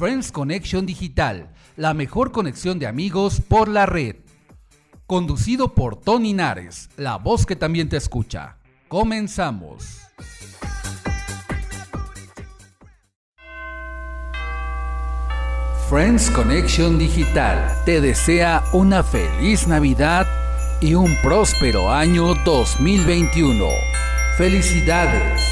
Friends Connection Digital, la mejor conexión de amigos por la red. Conducido por Tony Nares, la voz que también te escucha. Comenzamos. Friends Connection Digital te desea una feliz Navidad y un próspero año 2021. Felicidades.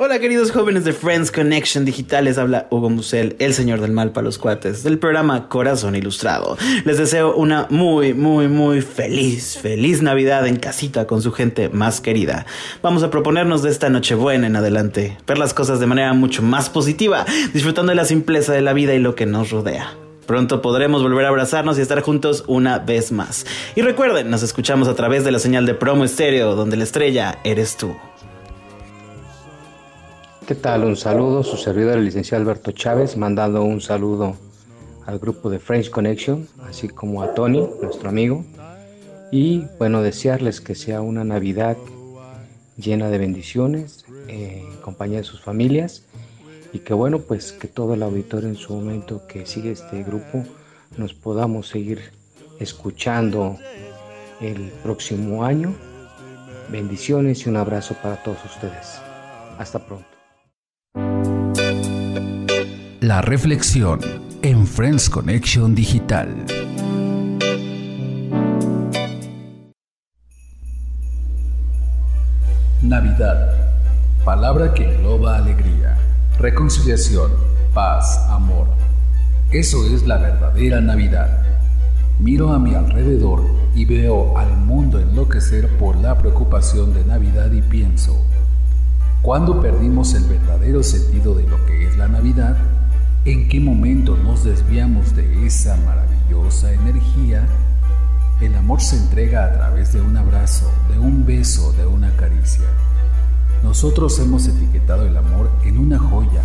Hola queridos jóvenes de Friends Connection Digitales, habla Hugo Musel, el señor del mal para los cuates, del programa Corazón Ilustrado. Les deseo una muy, muy, muy feliz, feliz Navidad en casita con su gente más querida. Vamos a proponernos de esta Nochebuena en adelante, ver las cosas de manera mucho más positiva, disfrutando de la simpleza de la vida y lo que nos rodea. Pronto podremos volver a abrazarnos y estar juntos una vez más. Y recuerden, nos escuchamos a través de la señal de promo estéreo, donde la estrella eres tú. ¿Qué tal? Un saludo, su servidor el licenciado Alberto Chávez, mandando un saludo al grupo de French Connection, así como a Tony, nuestro amigo. Y bueno, desearles que sea una Navidad llena de bendiciones, eh, en compañía de sus familias. Y que bueno, pues que todo el auditorio en su momento que sigue este grupo nos podamos seguir escuchando el próximo año. Bendiciones y un abrazo para todos ustedes. Hasta pronto. La reflexión en Friends Connection Digital. Navidad. Palabra que engloba alegría, reconciliación, paz, amor. Eso es la verdadera Navidad. Miro a mi alrededor y veo al mundo enloquecer por la preocupación de Navidad y pienso, ¿cuándo perdimos el verdadero sentido de lo que es la Navidad? ¿En qué momento nos desviamos de esa maravillosa energía? El amor se entrega a través de un abrazo, de un beso, de una caricia. Nosotros hemos etiquetado el amor en una joya,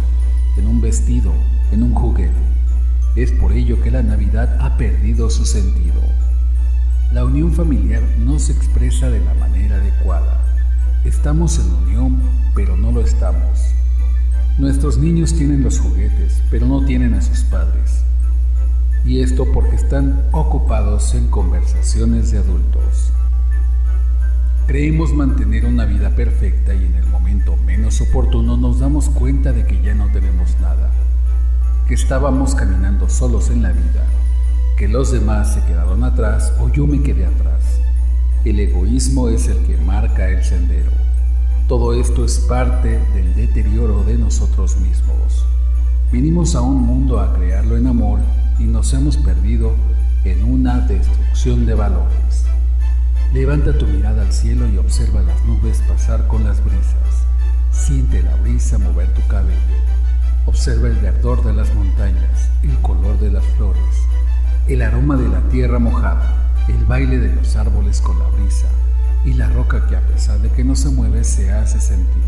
en un vestido, en un juguete. Es por ello que la Navidad ha perdido su sentido. La unión familiar no se expresa de la manera adecuada. Estamos en unión, pero no lo estamos. Nuestros niños tienen los juguetes, pero no tienen a sus padres. Y esto porque están ocupados en conversaciones de adultos. Creemos mantener una vida perfecta y en el momento menos oportuno nos damos cuenta de que ya no tenemos nada, que estábamos caminando solos en la vida, que los demás se quedaron atrás o yo me quedé atrás. El egoísmo es el que marca el sendero. Todo esto es parte del deterioro de nosotros mismos. Vinimos a un mundo a crearlo en amor y nos hemos perdido en una destrucción de valores. Levanta tu mirada al cielo y observa las nubes pasar con las brisas. Siente la brisa mover tu cabello. Observa el verdor de las montañas, el color de las flores, el aroma de la tierra mojada, el baile de los árboles con la brisa, y la roca que a pesar de que no se mueve se hace sentir.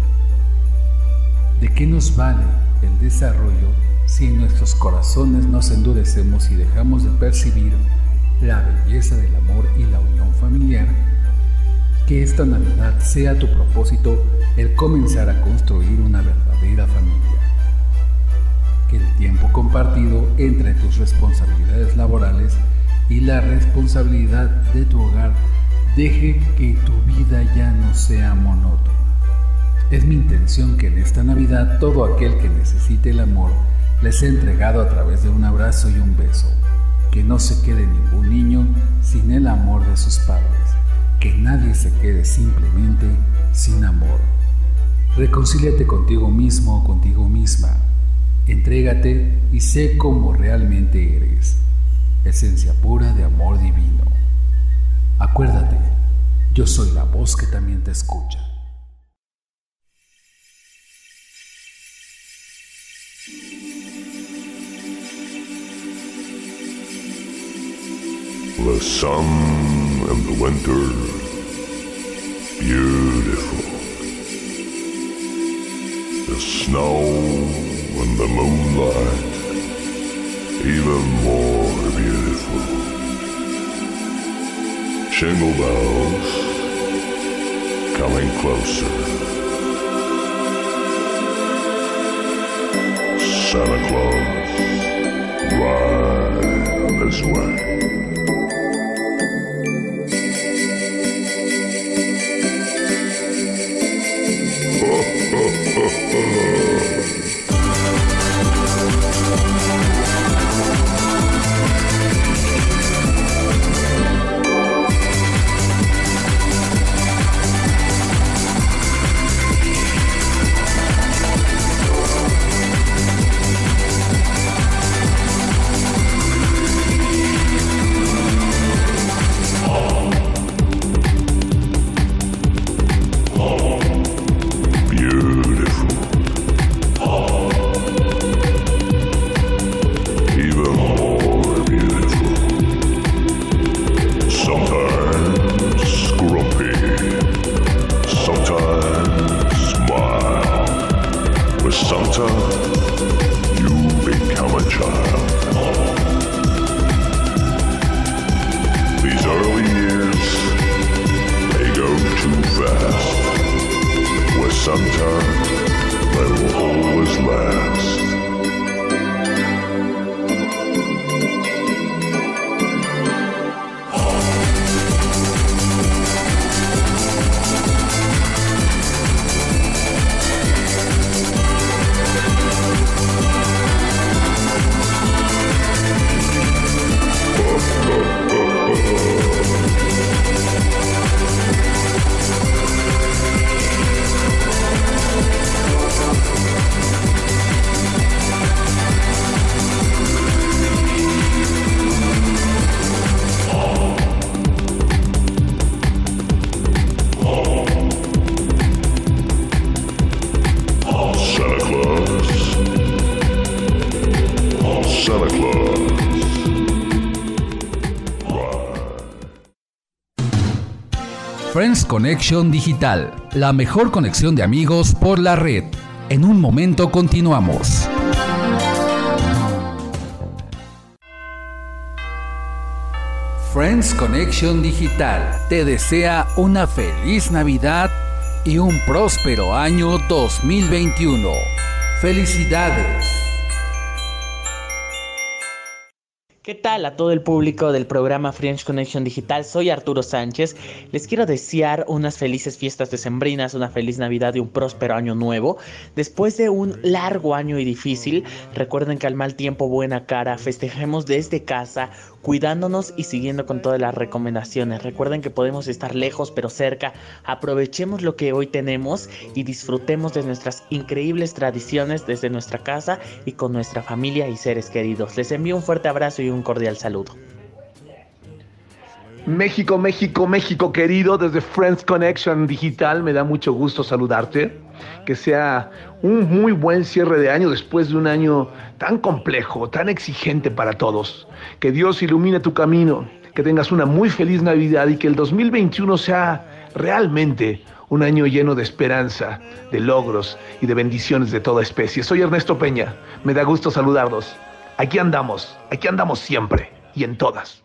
¿De qué nos vale el desarrollo si en nuestros corazones nos endurecemos y dejamos de percibir la belleza del amor y la unión familiar? Que esta Navidad sea tu propósito el comenzar a construir una verdadera familia. Que el tiempo compartido entre tus responsabilidades laborales y la responsabilidad de tu hogar deje que tu vida ya no sea monótona. Es mi intención que en esta Navidad todo aquel que necesite el amor les sea entregado a través de un abrazo y un beso. Que no se quede ningún niño sin el amor de sus padres. Que nadie se quede simplemente sin amor. Reconcíliate contigo mismo o contigo misma. Entrégate y sé como realmente eres. Esencia pura de amor divino. Acuérdate, yo soy la voz que también te escucha. The sun and the winter, beautiful. The snow and the moonlight, even more beautiful. Jingle bells coming closer. Santa Claus, ride this way. Beautiful. Friends Connection Digital, la mejor conexión de amigos por la red. En un momento continuamos. Friends Connection Digital te desea una feliz Navidad y un próspero año 2021. Felicidades. ¿Qué tal a todo el público del programa French Connection Digital? Soy Arturo Sánchez. Les quiero desear unas felices fiestas decembrinas, una feliz Navidad y un próspero año nuevo. Después de un largo año y difícil, recuerden que al mal tiempo buena cara, festejemos desde casa, cuidándonos y siguiendo con todas las recomendaciones. Recuerden que podemos estar lejos pero cerca. Aprovechemos lo que hoy tenemos y disfrutemos de nuestras increíbles tradiciones desde nuestra casa y con nuestra familia y seres queridos. Les envío un fuerte abrazo y un cordial saludo. México, México, México querido, desde Friends Connection Digital, me da mucho gusto saludarte. Que sea un muy buen cierre de año después de un año tan complejo, tan exigente para todos. Que Dios ilumine tu camino, que tengas una muy feliz Navidad y que el 2021 sea realmente un año lleno de esperanza, de logros y de bendiciones de toda especie. Soy Ernesto Peña, me da gusto saludarlos. Aquí andamos, aquí andamos siempre y en todas.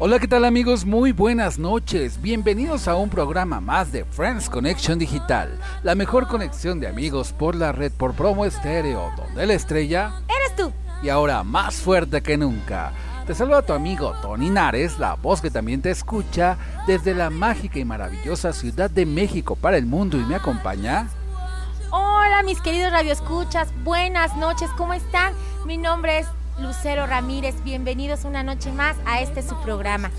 Hola, ¿qué tal amigos? Muy buenas noches. Bienvenidos a un programa más de Friends Connection Digital, la mejor conexión de amigos por la red por promo estéreo, donde la estrella Eres tú. y ahora más fuerte que nunca. Te saluda tu amigo Tony Nares, la voz que también te escucha desde la mágica y maravillosa Ciudad de México para el mundo y me acompaña. Hola, mis queridos radioescuchas. Buenas noches, ¿cómo están? Mi nombre es Lucero Ramírez. Bienvenidos una noche más a este su programa.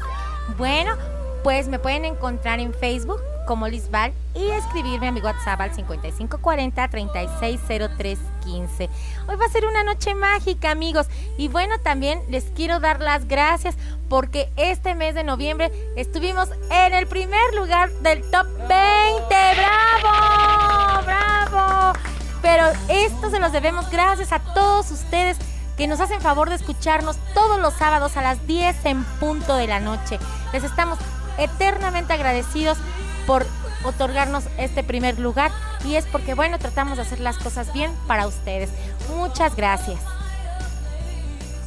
Bueno, pues me pueden encontrar en Facebook como Lisbal y escribirme a mi WhatsApp al 5540-360315. Hoy va a ser una noche mágica, amigos. Y bueno, también les quiero dar las gracias porque este mes de noviembre estuvimos en el primer lugar del top 20. ¡Bravo! ¡Bravo! Pero esto se los debemos gracias a todos ustedes que nos hacen favor de escucharnos todos los sábados a las 10 en punto de la noche. Les estamos eternamente agradecidos por otorgarnos este primer lugar y es porque, bueno, tratamos de hacer las cosas bien para ustedes. Muchas gracias.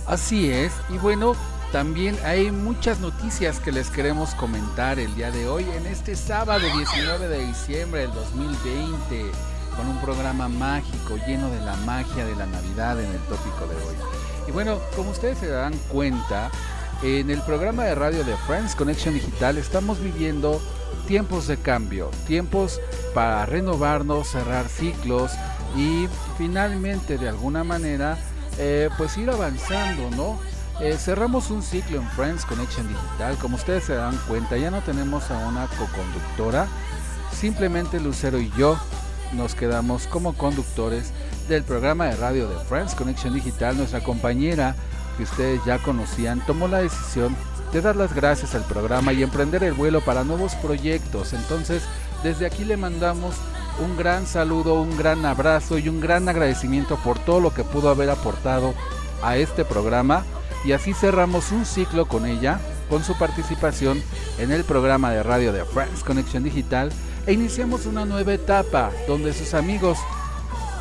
Así es, y bueno, también hay muchas noticias que les queremos comentar el día de hoy en este sábado 19 de diciembre del 2020 con un programa mágico lleno de la magia de la Navidad en el tópico de hoy. Y bueno, como ustedes se dan cuenta, en el programa de radio de Friends Connection Digital estamos viviendo tiempos de cambio, tiempos para renovarnos, cerrar ciclos y finalmente de alguna manera eh, pues ir avanzando, ¿no? Eh, cerramos un ciclo en Friends Connection Digital, como ustedes se dan cuenta, ya no tenemos a una co-conductora, simplemente Lucero y yo nos quedamos como conductores del programa de radio de Friends Connection Digital. Nuestra compañera, que ustedes ya conocían, tomó la decisión de dar las gracias al programa y emprender el vuelo para nuevos proyectos. Entonces, desde aquí le mandamos un gran saludo, un gran abrazo y un gran agradecimiento por todo lo que pudo haber aportado a este programa. Y así cerramos un ciclo con ella, con su participación en el programa de radio de Friends Connection Digital e iniciamos una nueva etapa donde sus amigos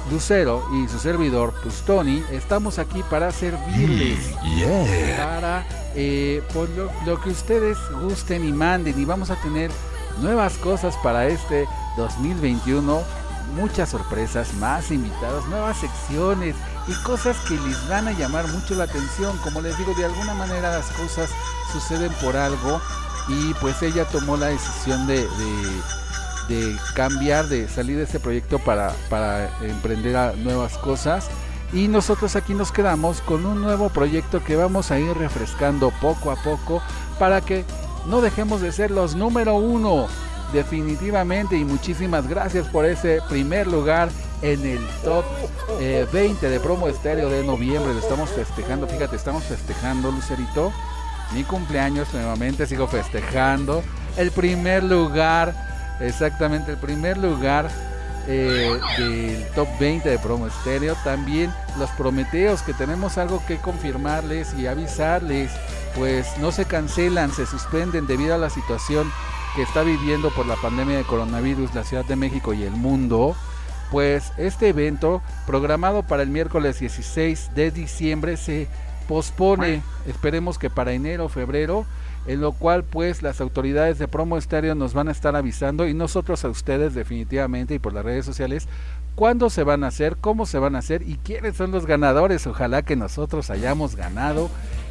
Lucero y su servidor, pues Tony, estamos aquí para servirles, para eh, por lo, que ustedes gusten y manden. Y vamos a tener nuevas cosas para este 2021, muchas sorpresas, más invitados, nuevas secciones y cosas que les van a llamar mucho la atención. Como les digo, de alguna manera las cosas suceden por algo y pues ella tomó la decisión de de cambiar, de salir de ese proyecto para, para emprender nuevas cosas. Y nosotros aquí nos quedamos con un nuevo proyecto que vamos a ir refrescando poco a poco para que no dejemos de ser los número uno. Definitivamente y muchísimas gracias por ese primer lugar en el top 20 eh, de promo estéreo de noviembre. Lo estamos festejando, fíjate, estamos festejando, Lucerito. Mi cumpleaños nuevamente, sigo festejando. El primer lugar Exactamente, el primer lugar eh, del top 20 de promo estéreo. También los Prometeos, que tenemos algo que confirmarles y avisarles, pues no se cancelan, se suspenden debido a la situación que está viviendo por la pandemia de coronavirus la Ciudad de México y el mundo. Pues este evento, programado para el miércoles 16 de diciembre, se pospone, esperemos que para enero o febrero en lo cual pues las autoridades de Promo Estéreo nos van a estar avisando y nosotros a ustedes definitivamente y por las redes sociales cuándo se van a hacer, cómo se van a hacer y quiénes son los ganadores. Ojalá que nosotros hayamos ganado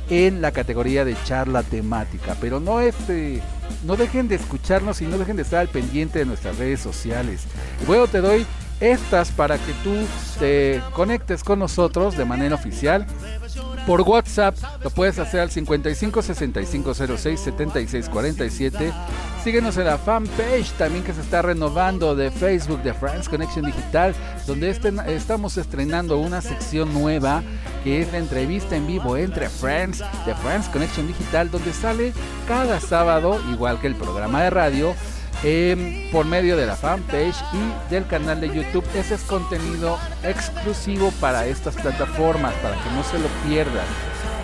en la categoría de charla temática, pero no este no dejen de escucharnos y no dejen de estar al pendiente de nuestras redes sociales. Luego te doy estas para que tú te conectes con nosotros de manera oficial por WhatsApp lo puedes hacer al 55 65 06 76 47. Síguenos en la fanpage también que se está renovando de Facebook de Friends Connection Digital, donde este, estamos estrenando una sección nueva que es la entrevista en vivo entre Friends de Friends Connection Digital, donde sale cada sábado, igual que el programa de radio, por medio de la fanpage y del canal de YouTube. Ese es contenido exclusivo para estas plataformas, para que no se lo pierdan.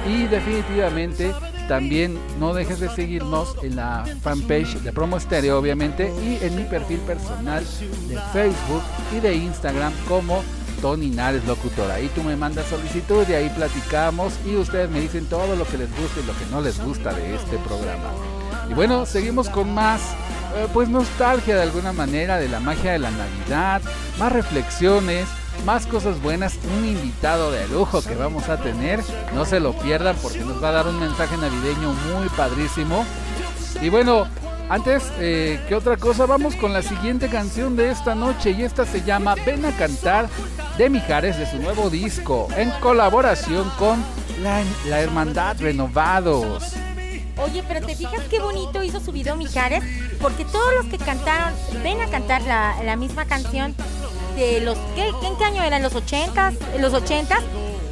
Y definitivamente también no dejes de seguirnos en la fanpage de Promo Stereo, obviamente, y en mi perfil personal de Facebook y de Instagram como Tony Nares Locutor. Ahí tú me mandas solicitud y ahí platicamos y ustedes me dicen todo lo que les gusta y lo que no les gusta de este programa. Y bueno, seguimos con más pues nostalgia de alguna manera de la magia de la Navidad, más reflexiones, más cosas buenas, un invitado de lujo que vamos a tener, no se lo pierdan porque nos va a dar un mensaje navideño muy padrísimo. Y bueno, antes eh, que otra cosa, vamos con la siguiente canción de esta noche y esta se llama Ven a cantar de Mijares de su nuevo disco en colaboración con la, la Hermandad Renovados. Oye, pero te fijas qué bonito hizo su video Mijares, porque todos los que cantaron, ven a cantar la, la misma canción de los. ¿qué, ¿En qué año eran? ¿Los 80s? ¿Los 80s?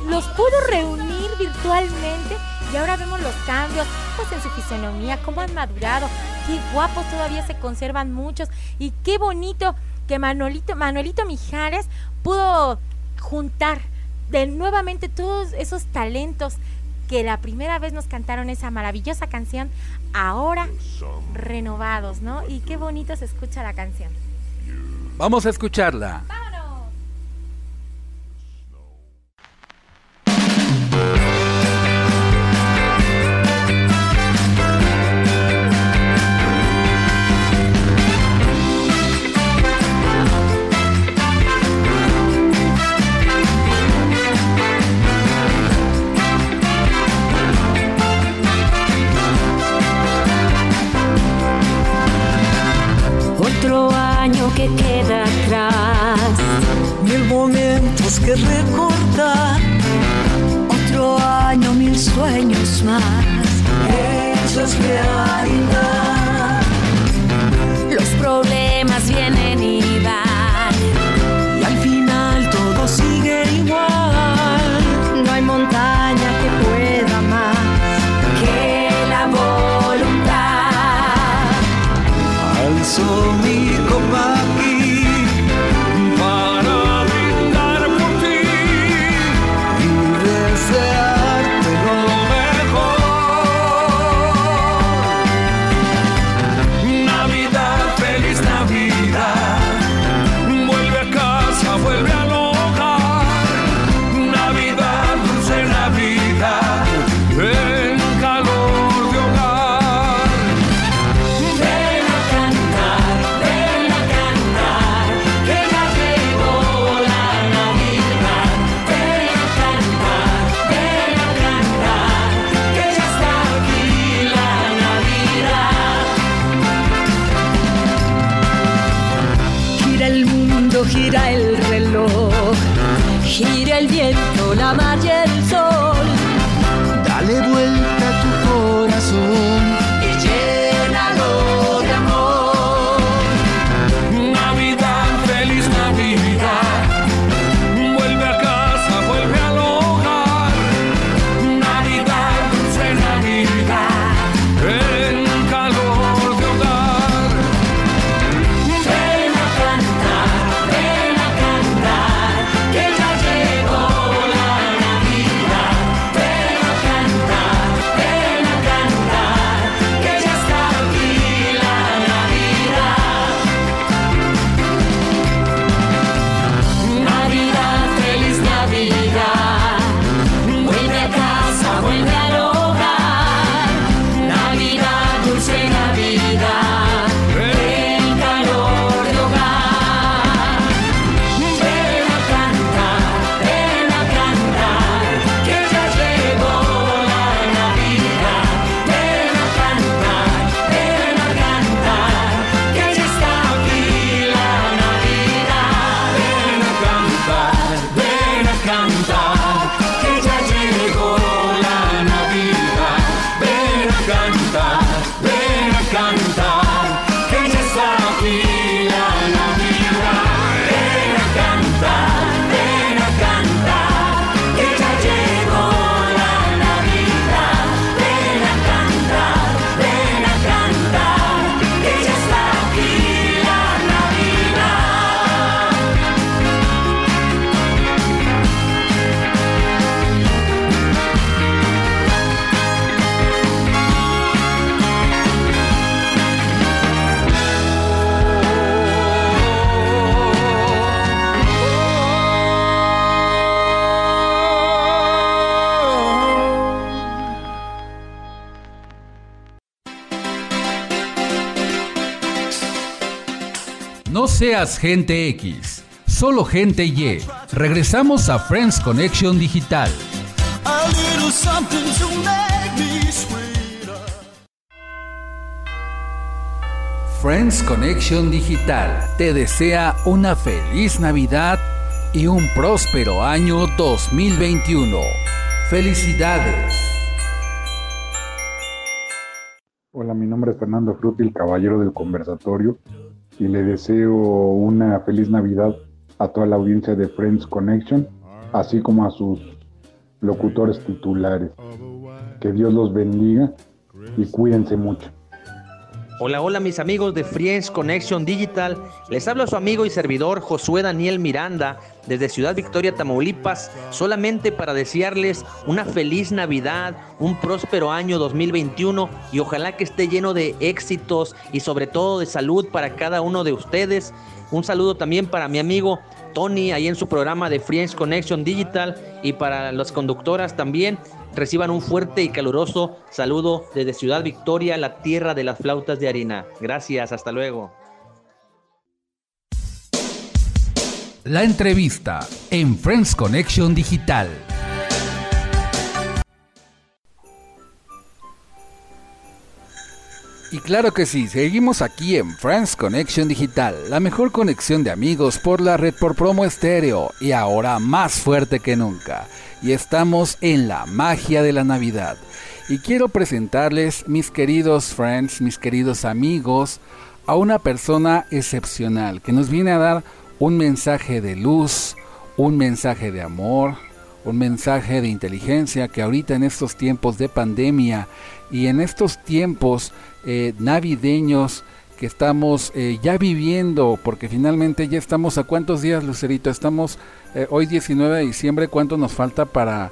Los pudo reunir virtualmente y ahora vemos los cambios pues en su fisonomía, cómo han madurado, qué guapos todavía se conservan muchos y qué bonito que Manolito, Manuelito Mijares pudo juntar de nuevamente todos esos talentos que la primera vez nos cantaron esa maravillosa canción, ahora renovados, ¿no? Y qué bonito se escucha la canción. Vamos a escucharla. que recordar. Otro año, mil sueños más hechos realidad. Los problemas vienen. seas gente X, solo gente Y. Regresamos a Friends Connection Digital. Friends Connection Digital te desea una feliz Navidad y un próspero año 2021. Felicidades. Hola, mi nombre es Fernando Frutil, caballero del conversatorio y le deseo una feliz Navidad a toda la audiencia de Friends Connection, así como a sus locutores titulares. Que Dios los bendiga y cuídense mucho. Hola, hola mis amigos de Friends Connection Digital. Les habla su amigo y servidor Josué Daniel Miranda desde Ciudad Victoria, Tamaulipas, solamente para desearles una feliz Navidad, un próspero año 2021 y ojalá que esté lleno de éxitos y sobre todo de salud para cada uno de ustedes. Un saludo también para mi amigo Tony ahí en su programa de Friends Connection Digital y para las conductoras también. Reciban un fuerte y caluroso saludo desde Ciudad Victoria, la tierra de las flautas de harina. Gracias, hasta luego. La entrevista en Friends Connection Digital. Y claro que sí, seguimos aquí en Friends Connection Digital, la mejor conexión de amigos por la red por promo estéreo y ahora más fuerte que nunca. Y estamos en la magia de la Navidad. Y quiero presentarles, mis queridos friends, mis queridos amigos, a una persona excepcional que nos viene a dar un mensaje de luz, un mensaje de amor, un mensaje de inteligencia que ahorita en estos tiempos de pandemia y en estos tiempos eh, navideños que estamos eh, ya viviendo, porque finalmente ya estamos a cuántos días, Lucerito, estamos eh, hoy 19 de diciembre, ¿cuánto nos falta para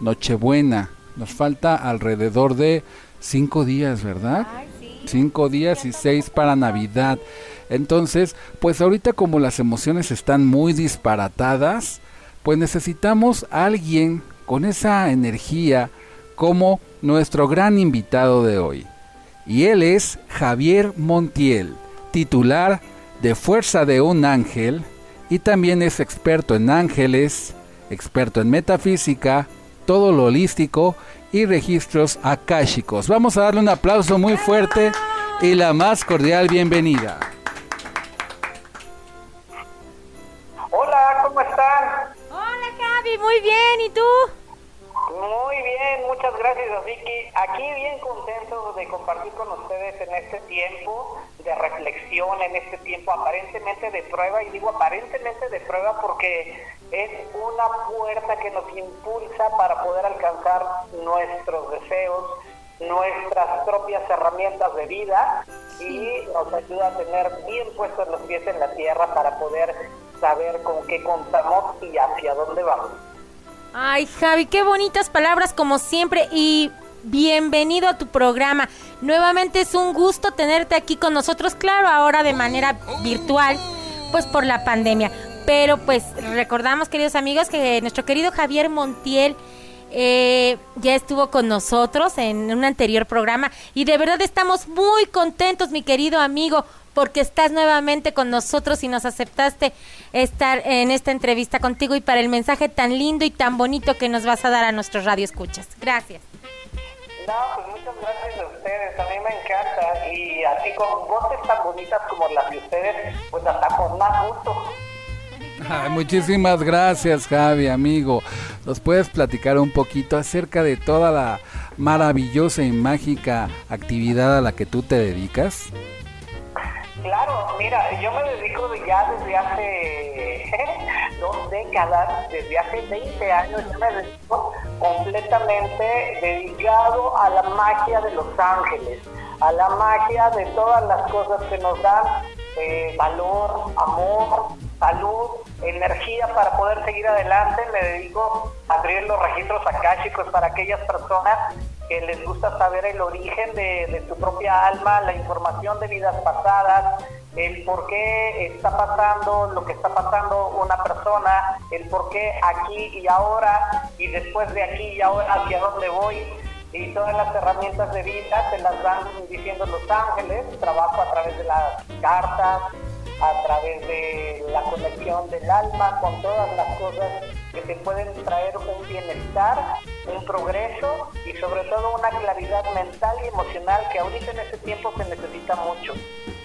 Nochebuena? Nos falta alrededor de cinco días, ¿verdad? Cinco días y seis para Navidad. Entonces, pues ahorita como las emociones están muy disparatadas, pues necesitamos a alguien con esa energía como nuestro gran invitado de hoy. Y él es Javier Montiel, titular de Fuerza de un Ángel y también es experto en ángeles, experto en metafísica, todo lo holístico y registros akáshicos. Vamos a darle un aplauso muy fuerte y la más cordial bienvenida. Hola, ¿cómo están? Hola Javi, muy bien, ¿y tú? Muchas gracias Vicky. Aquí bien contento de compartir con ustedes en este tiempo de reflexión, en este tiempo aparentemente de prueba, y digo aparentemente de prueba porque es una puerta que nos impulsa para poder alcanzar nuestros deseos, nuestras propias herramientas de vida y nos ayuda a tener bien puestos los pies en la tierra para poder saber con qué contamos y hacia dónde vamos. Ay, Javi, qué bonitas palabras como siempre y bienvenido a tu programa. Nuevamente es un gusto tenerte aquí con nosotros, claro, ahora de manera virtual, pues por la pandemia. Pero pues recordamos, queridos amigos, que nuestro querido Javier Montiel eh, ya estuvo con nosotros en un anterior programa y de verdad estamos muy contentos, mi querido amigo, porque estás nuevamente con nosotros y nos aceptaste estar en esta entrevista contigo y para el mensaje tan lindo y tan bonito que nos vas a dar a nuestros radioescuchas. Gracias. No, pues muchas gracias a ustedes, a mí me encanta y así con voces tan bonitas como las de ustedes, pues hasta con más gusto. Ay, muchísimas gracias, Javi, amigo. ¿Nos puedes platicar un poquito acerca de toda la maravillosa y mágica actividad a la que tú te dedicas? Claro, mira, yo me dedico de ya desde hace dos décadas, desde hace 20 años, yo me dedico completamente dedicado a la magia de los ángeles, a la magia de todas las cosas que nos dan eh, valor, amor, salud, energía para poder seguir adelante. Me dedico a abrir los registros akáshicos para aquellas personas que les gusta saber el origen de, su propia alma, la información de vidas pasadas, el por qué está pasando lo que está pasando una persona, el por qué aquí y ahora y después de aquí y ahora hacia dónde voy y todas las herramientas de vida se las van diciendo los ángeles, trabajo a través de las cartas, a través de la conexión del alma con todas las cosas que te pueden traer un bienestar, un progreso y sobre todo una claridad mental y emocional que ahorita en este tiempo se necesita mucho.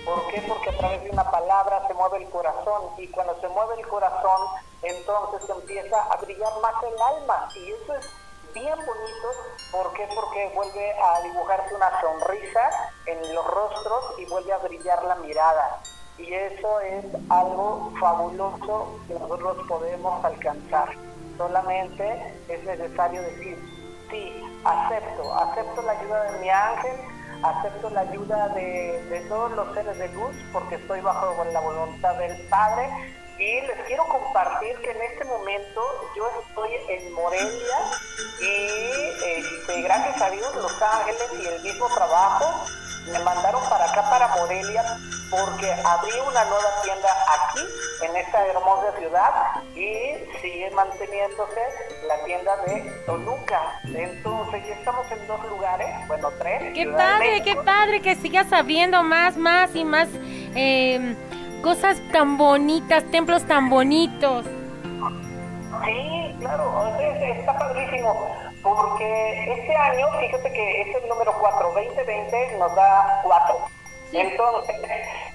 ¿Por qué? Porque a través de una palabra se mueve el corazón y cuando se mueve el corazón entonces empieza a brillar más el alma y eso es bien bonito. ¿Por qué? Porque vuelve a dibujarse una sonrisa en los rostros y vuelve a brillar la mirada. Y eso es algo fabuloso que nosotros podemos alcanzar. Solamente es necesario decir, sí, acepto, acepto la ayuda de mi ángel, acepto la ayuda de, de todos los seres de luz porque estoy bajo la voluntad del Padre y les quiero compartir que en este momento yo estoy en Morelia y este, gracias a Dios Los Ángeles y el mismo trabajo me mandaron para acá, para Morelia, porque abrí una nueva tienda aquí, en esta hermosa ciudad, y sigue manteniéndose la tienda de Toluca. Entonces, ya estamos en dos lugares, bueno, tres. Qué Ciudad padre, qué padre que sigas abriendo más, más y más eh, cosas tan bonitas, templos tan bonitos. Sí, claro, sea, está padrísimo, porque este año, fíjate que es el número 4, 2020 nos da 4. Entonces,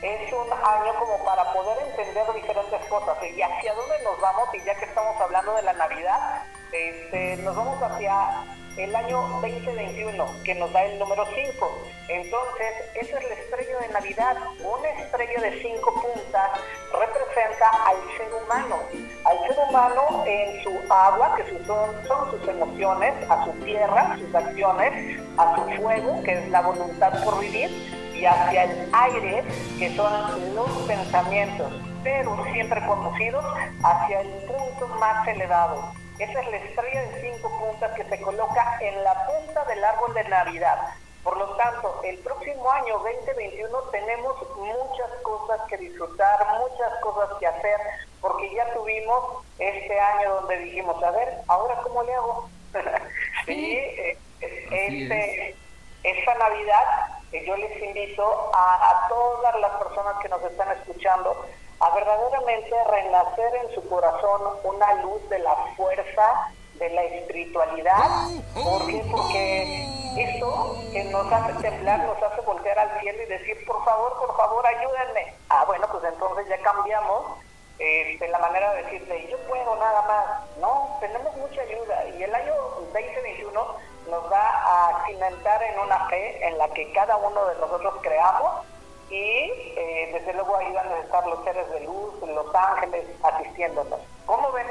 es un año como para poder entender diferentes cosas y hacia dónde nos vamos, y ya que estamos hablando de la Navidad, este, nos vamos hacia el año 2021, que nos da el número 5. Entonces, esa es la estrella de Navidad. Una estrella de cinco puntas representa al ser humano. Al ser humano en su agua, que son, son sus emociones, a su tierra, sus acciones, a su fuego, que es la voluntad por vivir, y hacia el aire, que son los pensamientos, pero siempre conducidos hacia el punto más elevado. Esa es la estrella de cinco puntas que se coloca en la punta del árbol de Navidad. Por lo tanto, el próximo año 2021 tenemos muchas cosas que disfrutar, muchas cosas que hacer, porque ya tuvimos este año donde dijimos, a ver, ahora cómo le hago. sí, eh, este, esta Navidad eh, yo les invito a, a todas las personas que nos están escuchando a verdaderamente renacer en su corazón una luz de la fuerza, de la espiritualidad. ¿Por qué? Porque eso que nos hace temblar, nos hace voltear al cielo y decir, por favor, por favor, ayúdenme. Ah, bueno, pues entonces ya cambiamos este, la manera de decirte, yo puedo nada más. No, tenemos mucha ayuda y el año 2021 nos va a cimentar en una fe en la que cada uno de nosotros creamos y eh, desde luego ahí van a estar los seres de luz, los ángeles asistiéndonos. ¿Cómo ven?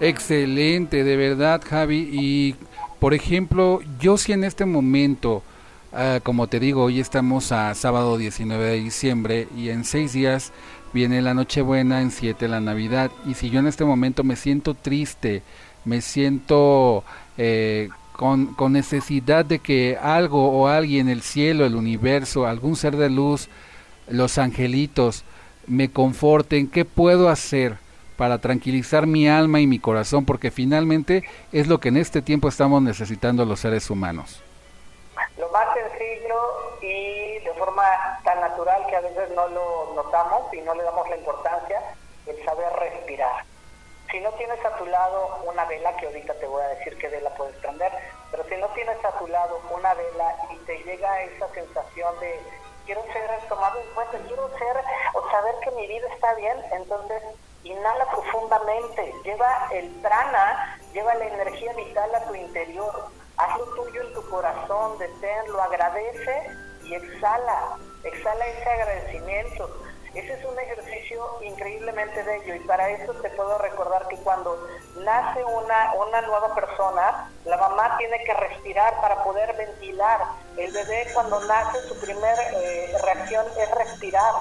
Excelente, de verdad, Javi. Y, por ejemplo, yo si en este momento, ah, como te digo, hoy estamos a sábado 19 de diciembre y en seis días viene la Nochebuena, en siete la Navidad. Y si yo en este momento me siento triste, me siento eh, con, necesidad de que algo o alguien, el cielo, el universo, algún ser de luz, los angelitos, me conforten, ¿qué puedo hacer? para tranquilizar mi alma y mi corazón, porque finalmente es lo que en este tiempo estamos necesitando los seres humanos. Lo más sencillo y de forma tan natural que a veces no lo notamos y no le damos la importancia, el saber respirar. Si no tienes a tu lado una vela, que ahorita te voy a decir qué vela puedes prender, pero si no tienes a tu lado una vela y te llega esa sensación de quiero ser tomado en cuenta, quiero ser o saber que mi vida está bien, entonces inhala profundamente, lleva el prana, lleva la energía vital a tu interior, hazlo tuyo en tu corazón, deténlo, agradece y exhala, exhala ese agradecimiento. Ese es un ejercicio increíblemente bello y para eso te puedo recordar que cuando nace una, una nueva persona, la mamá tiene que respirar para poder ventilar. El bebé cuando nace su primera eh, reacción es respirar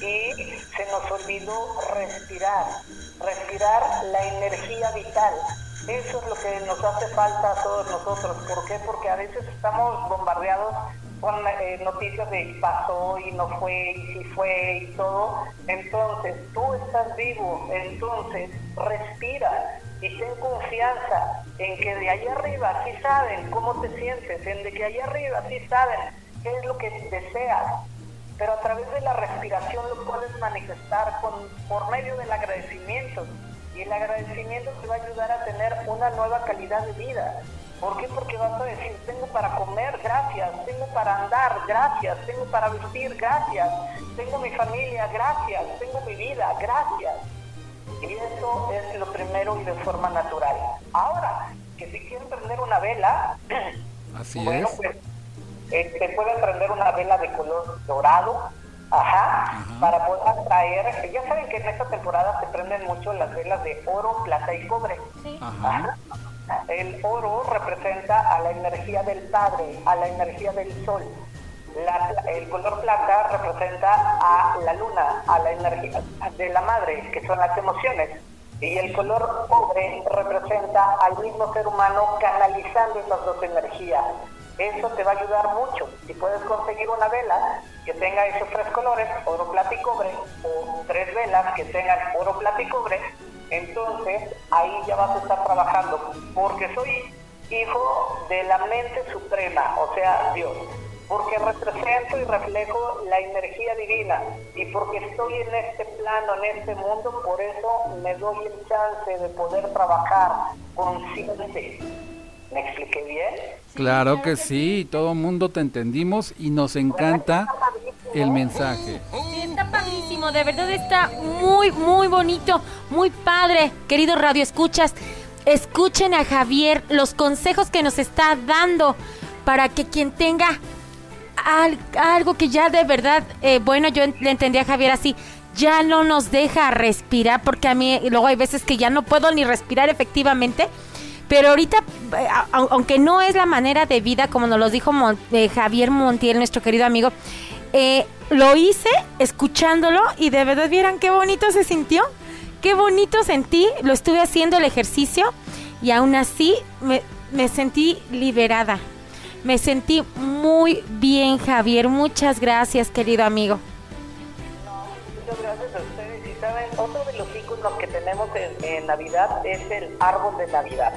y se nos olvidó respirar, respirar la energía vital. Eso es lo que nos hace falta a todos nosotros. ¿Por qué? Porque a veces estamos bombardeados con eh, noticias de pasó y no fue y si fue y todo. Entonces, tú estás vivo, entonces respira y ten confianza en que de allá arriba sí saben cómo te sientes, en de que allá arriba sí saben qué es lo que deseas pero a través de la respiración lo puedes manifestar con, por medio del agradecimiento. Y el agradecimiento te va a ayudar a tener una nueva calidad de vida. ¿Por qué? Porque vas a decir, tengo para comer, gracias, tengo para andar, gracias, tengo para vestir, gracias, tengo mi familia, gracias, tengo mi vida, gracias. Y eso es lo primero y de forma natural. Ahora, que si quieren prender una vela, Así bueno, es. pues eh, se puede prender una vela de color dorado, ajá, para poder atraer, ya saben que en esta temporada se prenden mucho las velas de oro, plata y cobre. Ajá. El oro representa a la energía del Padre, a la energía del Sol. El color plata representa a la luna, a la energía de la madre, que son las emociones. Y el color cobre representa al mismo ser humano canalizando esas dos energías. Eso te va a ayudar mucho. Si puedes conseguir una vela que tenga esos tres colores, oro, plata y cobre, o tres velas que tengan oro, plata y cobre, entonces ahí ya vas a estar trabajando. Porque soy hijo de la mente suprema, o sea, Dios. Porque represento y reflejo la energía divina. Y porque estoy en este plano, en este mundo, por eso me doy el chance de poder trabajar consciente. ¿Me expliqué bien? Claro que sí, todo mundo te entendimos y nos encanta el mensaje. Está padrísimo, de verdad está muy, muy bonito, muy padre, queridos Radio Escuchas. Escuchen a Javier los consejos que nos está dando para que quien tenga al- algo que ya de verdad, eh, bueno, yo le entendí a Javier así, ya no nos deja respirar, porque a mí luego hay veces que ya no puedo ni respirar efectivamente. Pero ahorita, eh, aunque no es la manera de vida, como nos lo dijo eh, Javier Montiel, nuestro querido amigo, eh, lo hice escuchándolo y de verdad vieran qué bonito se sintió, qué bonito sentí, lo estuve haciendo el ejercicio y aún así me, sentí liberada. Me sentí muy bien, Javier. Muchas gracias, querido amigo. Muchas gracias a ustedes. Y saben, otro de los íconos que tenemos en, en Navidad es el árbol de Navidad.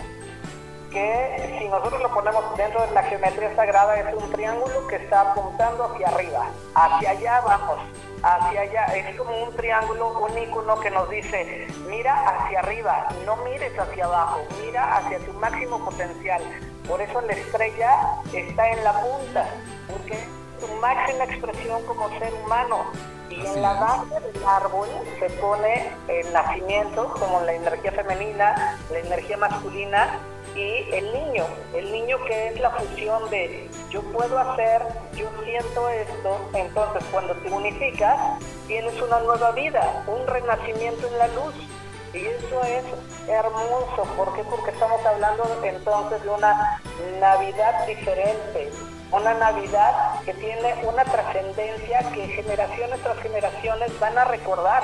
Que si nosotros lo ponemos dentro de la geometría sagrada es un triángulo que está apuntando hacia arriba. Hacia allá vamos. Hacia allá. Es como un triángulo, un ícono que nos dice, mira hacia arriba, no mires hacia abajo, mira hacia tu máximo potencial. Por eso la estrella está en la punta, porque es tu máxima expresión como ser humano. Y en la base del árbol se pone el nacimiento como la energía femenina, la energía masculina y el niño, el niño que es la fusión de yo puedo hacer, yo siento esto, entonces cuando te unificas tienes una nueva vida, un renacimiento en la luz. Y eso es hermoso, ¿por qué? Porque estamos hablando entonces de una Navidad diferente, una Navidad que tiene una trascendencia que generaciones tras generaciones van a recordar.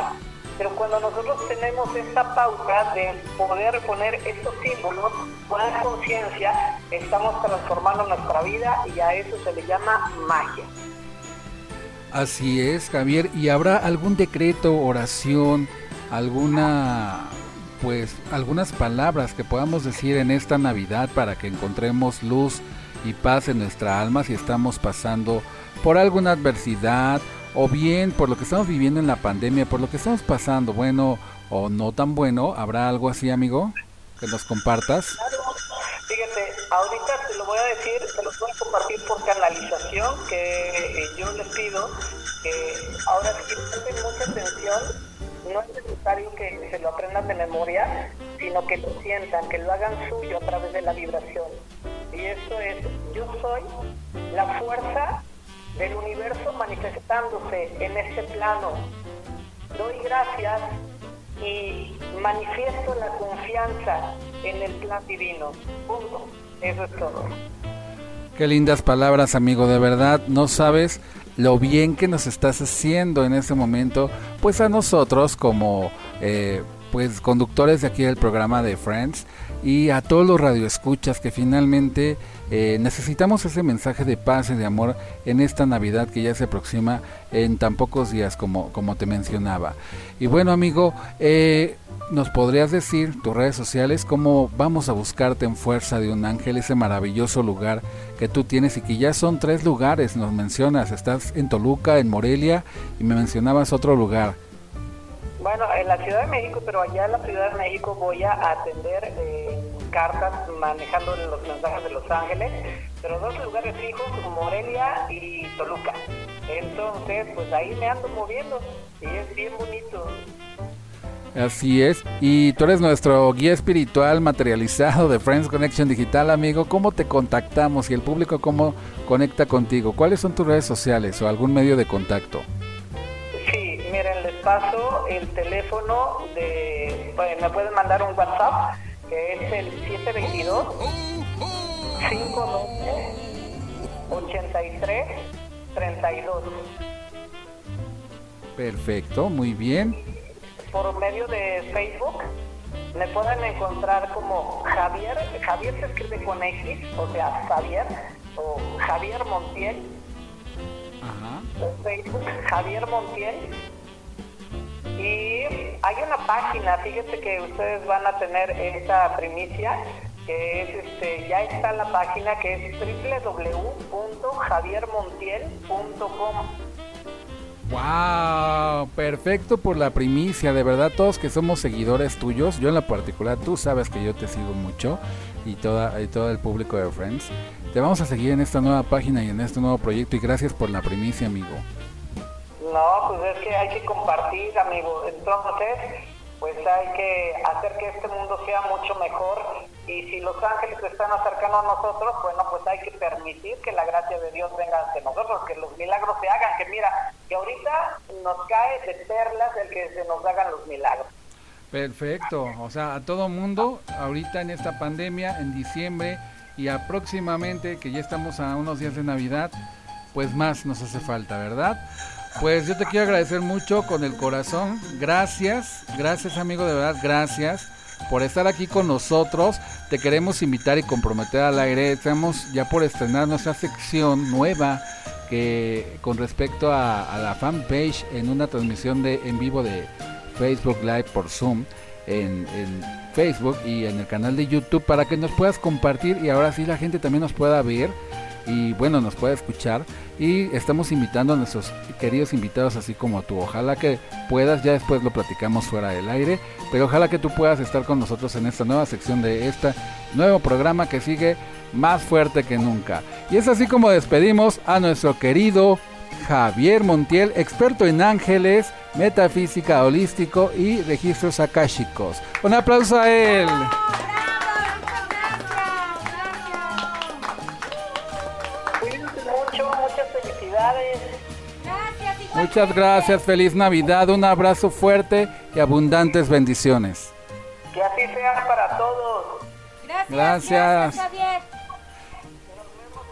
Pero cuando nosotros tenemos esta pauta de poder poner estos símbolos, poner conciencia, estamos transformando nuestra vida y a eso se le llama magia. Así es, Javier. ¿Y habrá algún decreto, oración, alguna, pues, algunas palabras que podamos decir en esta Navidad para que encontremos luz y paz en nuestra alma si estamos pasando por alguna adversidad o bien por lo que estamos viviendo en la pandemia, por lo que estamos pasando, bueno o no tan bueno? ¿Habrá algo así, amigo? Que nos compartas. Fíjate, ahorita te lo voy a decir, te lo voy a compartir por canalización, que eh, yo les pido que ahora sí presten mucha atención, no es necesario que se lo aprendan de memoria, sino que lo sientan, que lo hagan suyo a través de la vibración. Y esto es, yo soy la fuerza del universo manifestándose en este plano. Doy gracias y manifiesto la confianza en el plan divino. Punto. Eso es todo. Qué lindas palabras, amigo, de verdad, no sabes lo bien que nos estás haciendo en este momento, pues a nosotros como eh, pues conductores de aquí del programa de Friends y a todos los radioescuchas que finalmente eh, necesitamos ese mensaje de paz y de amor en esta Navidad que ya se aproxima en tan pocos días como, como te mencionaba. Y bueno amigo, eh, ¿nos podrías decir tus redes sociales cómo vamos a buscarte en Fuerza de un Ángel, ese maravilloso lugar que tú tienes y que ya son tres lugares, nos mencionas, estás en Toluca, en Morelia y me mencionabas otro lugar. Bueno, en la Ciudad de México, pero allá en la Ciudad de México voy a atender eh, cartas manejando los mensajes de Los Ángeles, pero dos lugares fijos, Morelia y Toluca. Entonces, pues ahí me ando moviendo y es bien bonito. Así es. Y tú eres nuestro guía espiritual materializado de Friends Connection Digital, amigo. ¿Cómo te contactamos y el público cómo conecta contigo? ¿Cuáles son tus redes sociales o algún medio de contacto? Sí, miren, les paso el teléfono de... bueno, me pueden mandar un WhatsApp, que es el 722 512 83 32. Perfecto, muy bien. Por medio de Facebook me pueden encontrar como Javier, Javier se escribe con X, o sea, Javier, o Javier Montiel, Ajá. en Facebook, Javier Montiel. Y hay una página, fíjense que ustedes van a tener esta primicia, que es, este, ya está la página que es www.javiermontiel.com. Wow, perfecto por la primicia, de verdad todos que somos seguidores tuyos, yo en la particular, tú sabes que yo te sigo mucho y toda y todo el público de Friends. Te vamos a seguir en esta nueva página y en este nuevo proyecto y gracias por la primicia, amigo. No, pues es que hay que compartir, amigo. Entonces, pues hay que hacer que este mundo sea mucho mejor. Y si los ángeles están acercando a nosotros, bueno, pues hay que permitir que la gracia de Dios venga ante nosotros, que los milagros se hagan. Que mira, que ahorita nos cae de perlas el que se nos hagan los milagros. Perfecto, o sea, a todo mundo, ahorita en esta pandemia, en diciembre y aproximadamente, que ya estamos a unos días de Navidad, pues más nos hace falta, ¿verdad? Pues yo te quiero agradecer mucho con el corazón, gracias, gracias amigo, de verdad, gracias por estar aquí con nosotros. Te queremos invitar y comprometer al aire. Estamos ya por estrenar nuestra sección nueva que con respecto a, a la fanpage en una transmisión de en vivo de Facebook Live por Zoom en, en Facebook y en el canal de YouTube para que nos puedas compartir y ahora sí la gente también nos pueda ver y bueno, nos pueda escuchar y estamos invitando a nuestros queridos invitados así como tú. Ojalá que puedas, ya después lo platicamos fuera del aire, pero ojalá que tú puedas estar con nosotros en esta nueva sección de este nuevo programa que sigue más fuerte que nunca. Y es así como despedimos a nuestro querido Javier Montiel, experto en ángeles, metafísica holístico y registros akáshicos. Un aplauso a él. Muchas gracias, feliz Navidad, un abrazo fuerte y abundantes bendiciones. Que así sea para todos. Gracias. Gracias. Javier.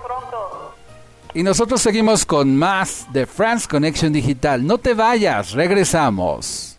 Pronto. Y nosotros seguimos con más de France Connection Digital. No te vayas, regresamos.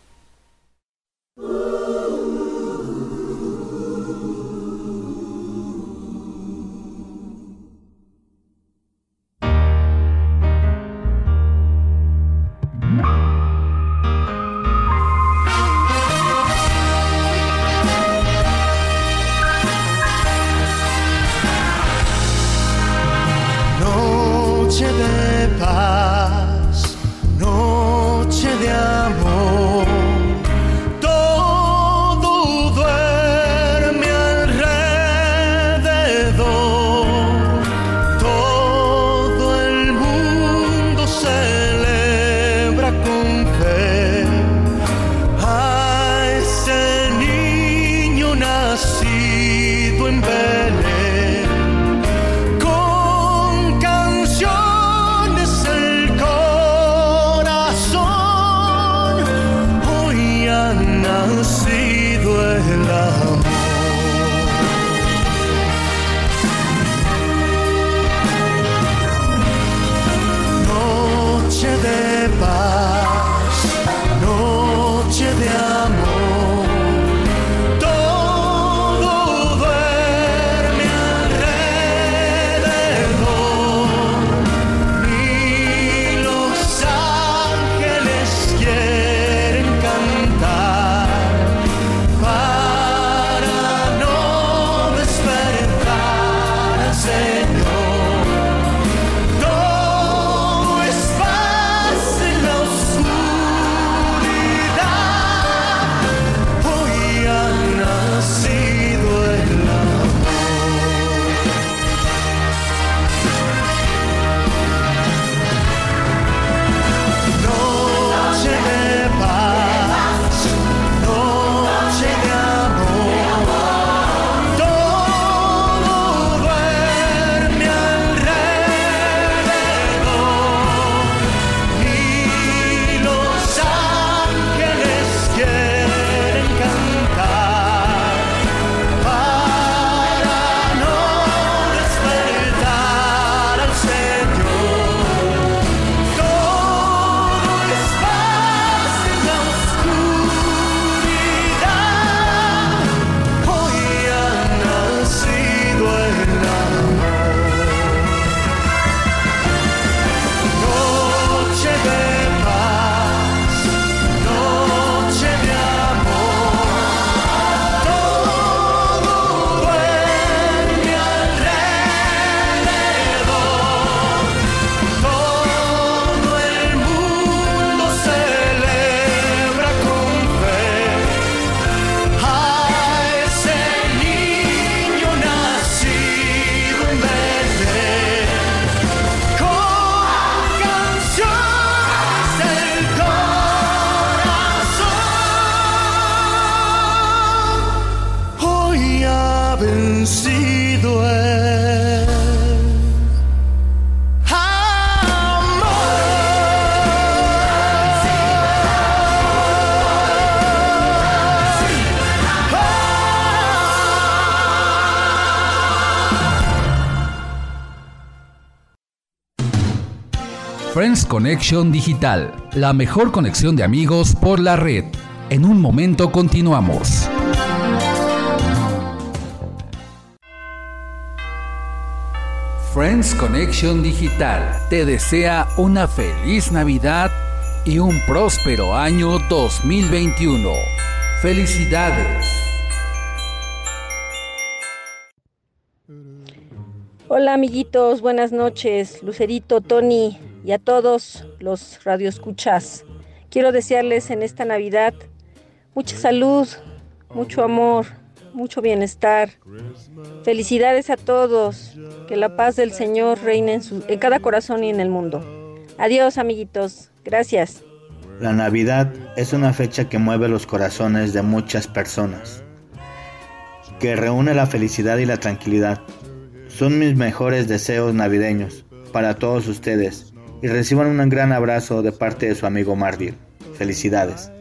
Connection Digital, la mejor conexión de amigos por la red. En un momento continuamos. Friends Connection Digital te desea una feliz Navidad y un próspero año 2021. Felicidades. Hola amiguitos, buenas noches, Lucerito, Tony y a todos los radioescuchas. Quiero desearles en esta Navidad mucha salud, mucho amor, mucho bienestar. Felicidades a todos, que la paz del Señor reine en, su- en cada corazón y en el mundo. Adiós amiguitos, gracias. La Navidad es una fecha que mueve los corazones de muchas personas, que reúne la felicidad y la tranquilidad. Son mis mejores deseos navideños para todos ustedes y reciban un gran abrazo de parte de su amigo Marvin. Felicidades.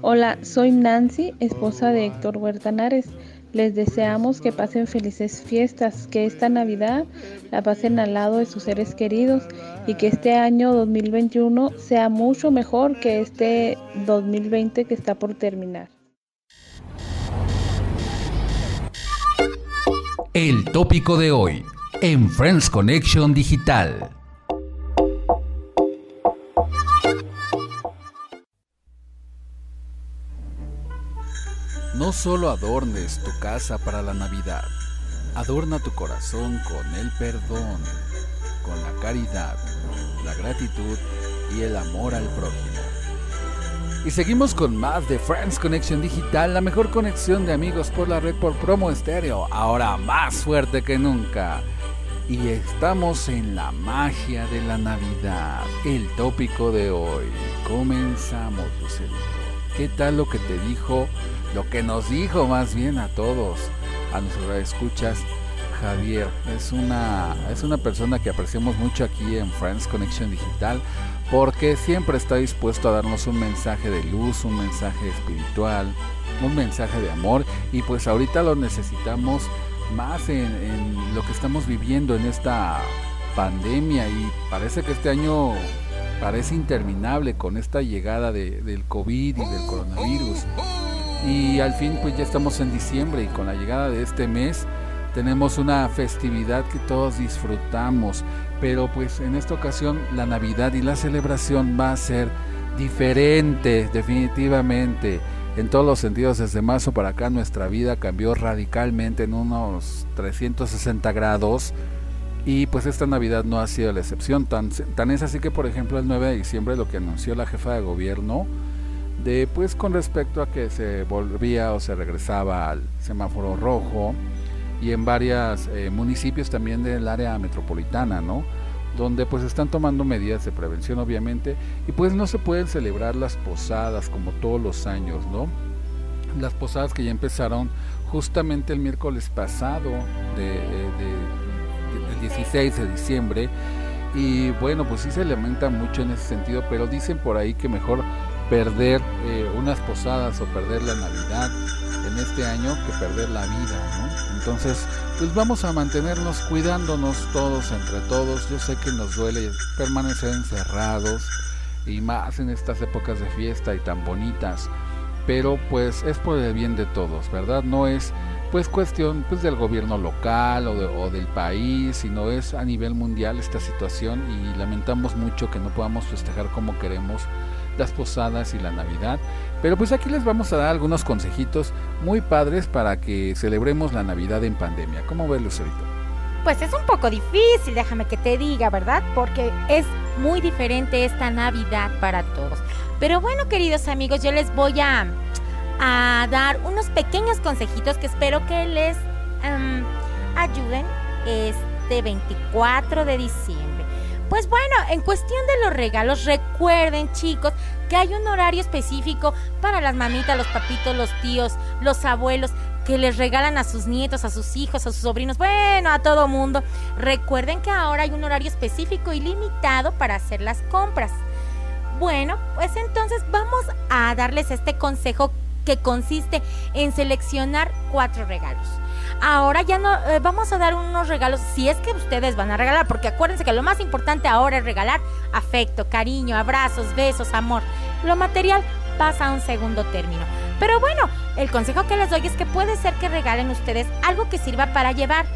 Hola, soy Nancy, esposa de Héctor Huertanares. Les deseamos que pasen felices fiestas, que esta Navidad la pasen al lado de sus seres queridos y que este año 2021 sea mucho mejor que este 2020 que está por terminar. El tópico de hoy en Friends Connection Digital. No solo adornes tu casa para la Navidad, adorna tu corazón con el perdón, con la caridad, la gratitud y el amor al prójimo. Y seguimos con más de Friends Connection Digital, la mejor conexión de amigos por la red por promo estéreo, ahora más fuerte que nunca. Y estamos en la magia de la Navidad, el tópico de hoy. Comenzamos, Lucerito. ¿Qué tal lo que te dijo, lo que nos dijo más bien a todos, a nuestros escuchas? Javier es una, es una persona que apreciamos mucho aquí en Friends Connection Digital porque siempre está dispuesto a darnos un mensaje de luz, un mensaje espiritual, un mensaje de amor y pues ahorita lo necesitamos más en, en lo que estamos viviendo en esta pandemia y parece que este año parece interminable con esta llegada de- del COVID y del coronavirus. Y al fin pues ya estamos en diciembre y con la llegada de este mes tenemos una festividad que todos disfrutamos, pero pues en esta ocasión la Navidad y la celebración va a ser diferente definitivamente. En todos los sentidos, desde marzo para acá nuestra vida cambió radicalmente en unos 360 grados. Y pues esta Navidad no ha sido la excepción. Tan, tan es así que, por ejemplo, el 9 de diciembre lo que anunció la jefa de gobierno, de pues con respecto a que se volvía o se regresaba al semáforo rojo y en varios municipios también del área metropolitana, ¿no? Donde pues están tomando medidas de prevención obviamente y pues no se pueden celebrar las posadas como todos los años, ¿no? Las posadas que ya empezaron justamente el miércoles pasado de, de- del 16 de diciembre y bueno pues sí se lamenta mucho en ese sentido pero dicen por ahí que mejor perder eh, unas posadas o perder la navidad en este año que perder la vida ¿no? entonces pues vamos a mantenernos cuidándonos todos entre todos yo sé que nos duele permanecer encerrados y más en estas épocas de fiesta y tan bonitas pero pues es por el bien de todos, ¿verdad? No es pues cuestión pues del gobierno local o, de- o del país, sino es a nivel mundial esta situación y lamentamos mucho que no podamos festejar como queremos las posadas y la Navidad. Pero pues aquí les vamos a dar algunos consejitos muy padres para que celebremos la Navidad en pandemia. ¿Cómo ves, Lucerito? Pues es un poco difícil, déjame que te diga, ¿verdad? Porque es muy diferente esta Navidad para todos. Pero bueno, queridos amigos, yo les voy a, dar unos pequeños consejitos que espero que les em, ayuden este 24 de diciembre. Pues bueno, en cuestión de los regalos, recuerden chicos que hay un horario específico para las mamitas, los papitos, los tíos, los abuelos que les regalan a sus nietos, a sus hijos, a sus sobrinos, bueno, a todo mundo. Recuerden que ahora hay un horario específico y limitado para hacer las compras. Bueno, pues entonces vamos a darles este consejo que consiste en seleccionar cuatro regalos. Ahora ya no eh, vamos a dar unos regalos, si es que ustedes van a regalar, porque acuérdense que lo más importante ahora es regalar afecto, cariño, abrazos, besos, amor. Lo material pasa a un segundo término. Pero bueno, el consejo que les doy es que puede ser que regalen ustedes algo que sirva para llevar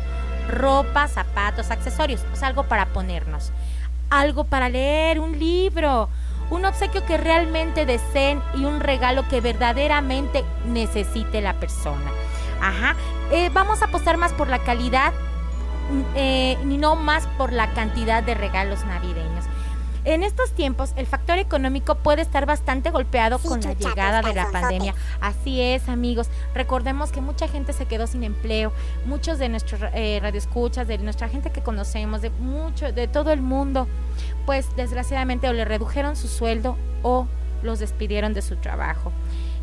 ropa, zapatos, accesorios, o sea, algo para ponernos, algo para leer, un libro, un obsequio que realmente deseen y un regalo que verdaderamente necesite la persona. Ajá, eh, vamos a apostar más por la calidad mm, eh, y no más por la cantidad de regalos navideños. En estos tiempos, el factor económico puede estar bastante golpeado con la llegada de la pandemia. Así es, amigos. Recordemos que mucha gente se quedó sin empleo. Muchos de nuestros eh, radioescuchas, de nuestra gente que conocemos, de mucho, de todo el mundo, pues desgraciadamente o le redujeron su sueldo o los despidieron de su trabajo.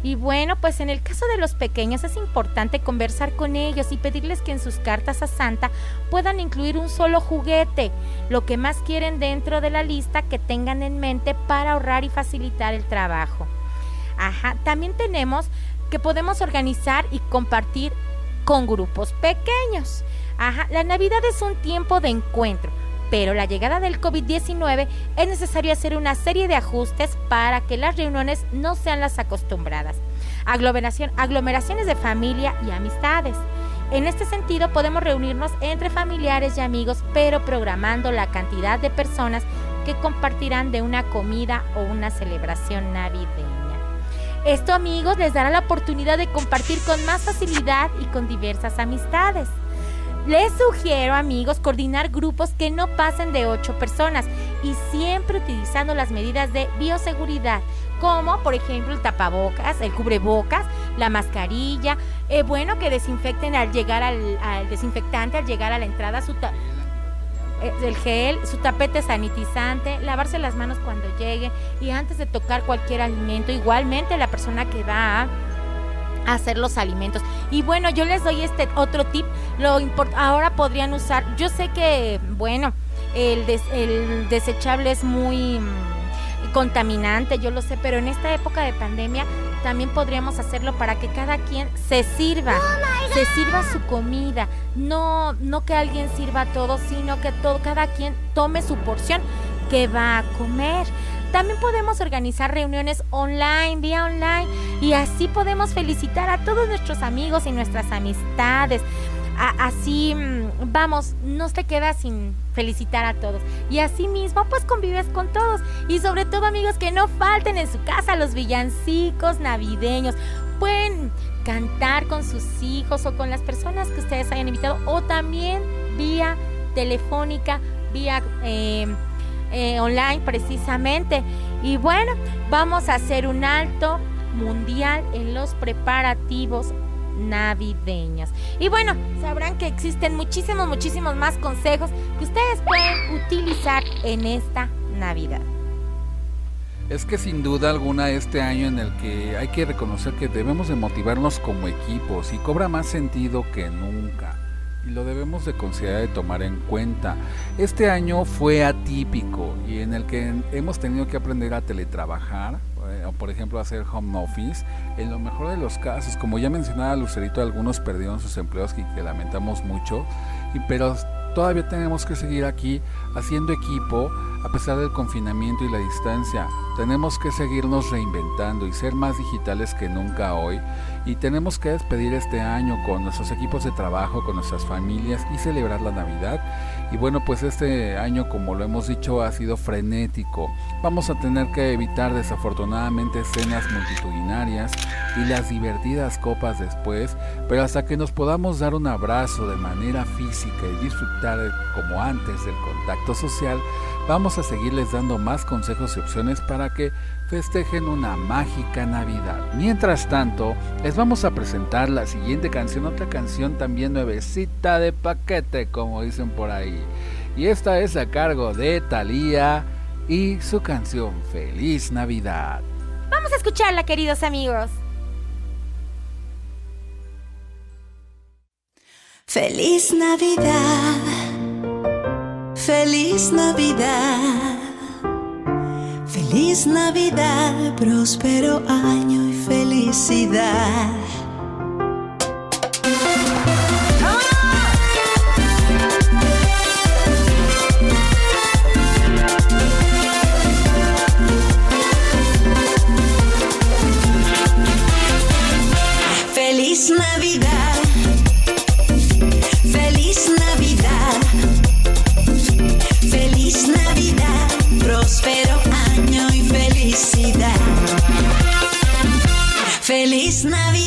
Y bueno, pues en el caso de los pequeños es importante conversar con ellos y pedirles que en sus cartas a Santa puedan incluir un solo juguete, lo que más quieren dentro de la lista que tengan en mente para ahorrar y facilitar el trabajo. Ajá, también tenemos que podemos organizar y compartir con grupos pequeños. Ajá, la Navidad es un tiempo de encuentro pero la llegada del COVID-19 es necesario hacer una serie de ajustes para que las reuniones no sean las acostumbradas. Aglomeración, aglomeraciones de familia y amistades. En este sentido podemos reunirnos entre familiares y amigos, pero programando la cantidad de personas que compartirán de una comida o una celebración navideña. Esto amigos les dará la oportunidad de compartir con más facilidad y con diversas amistades. Les sugiero, amigos, coordinar grupos que no pasen de 8 personas y siempre utilizando las medidas de bioseguridad, como por ejemplo el tapabocas, el cubrebocas, la mascarilla, eh, bueno, que desinfecten al llegar al, al, desinfectante, al llegar a la entrada, su eh, el gel, su tapete sanitizante, lavarse las manos cuando llegue y antes de tocar cualquier alimento, igualmente la persona que va a hacer los alimentos. Y bueno, yo les doy este otro tip. Lo ahora podrían usar, yo sé que, bueno, el, el desechable es muy mm, contaminante, yo lo sé, pero en esta época de pandemia también podríamos hacerlo para que cada quien se sirva, Oh se sirva su comida, no, no que alguien sirva todo, sino que todo, cada quien tome su porción que va a comer. También podemos organizar reuniones online, vía online, y así podemos felicitar a todos nuestros amigos y nuestras amistades. Así, mm, vamos, no te quedas sin felicitar a todos. Y así mismo, pues convives con todos. Y sobre todo, amigos, que no falten en su casa los villancicos navideños. Pueden cantar con sus hijos o con las personas que ustedes hayan invitado, o también vía telefónica, vía... eh, eh, online precisamente. Y bueno, vamos a hacer un alto mundial en los preparativos navideños. Y bueno, sabrán que existen muchísimos, muchísimos más consejos que ustedes pueden utilizar en esta Navidad. Es que sin duda alguna este año en el que hay que reconocer que debemos de motivarnos como equipos y cobra más sentido que nunca. Lo debemos de considerar y tomar en cuenta. Este año fue atípico y en el que hemos tenido que aprender a teletrabajar, eh, por ejemplo hacer home office. En lo mejor de los casos, como ya mencionaba Lucerito, algunos perdieron sus empleos y que lamentamos mucho. Y pero todavía tenemos que seguir aquí haciendo equipo a pesar del confinamiento y la distancia. Tenemos que seguirnos reinventando y ser más digitales que nunca hoy. Y tenemos que despedir este año con nuestros equipos de trabajo, con nuestras familias y celebrar la Navidad. Y bueno, pues este año, como lo hemos dicho, ha sido frenético. Vamos a tener que evitar desafortunadamente escenas multitudinarias y las divertidas copas después, pero hasta que nos podamos dar un abrazo de manera física y disfrutar como antes del contacto social, vamos a seguirles dando más consejos y opciones para que festejen una mágica Navidad. Mientras tanto, les vamos a presentar la siguiente canción, otra canción también nuevecita de paquete, como dicen por ahí. Y esta es a cargo de Thalía y su canción Feliz Navidad. Vamos a escucharla, queridos amigos. Feliz Navidad, feliz Navidad, Feliz Navidad, próspero año y felicidad. Feliz Navidad. Feliz Navidad.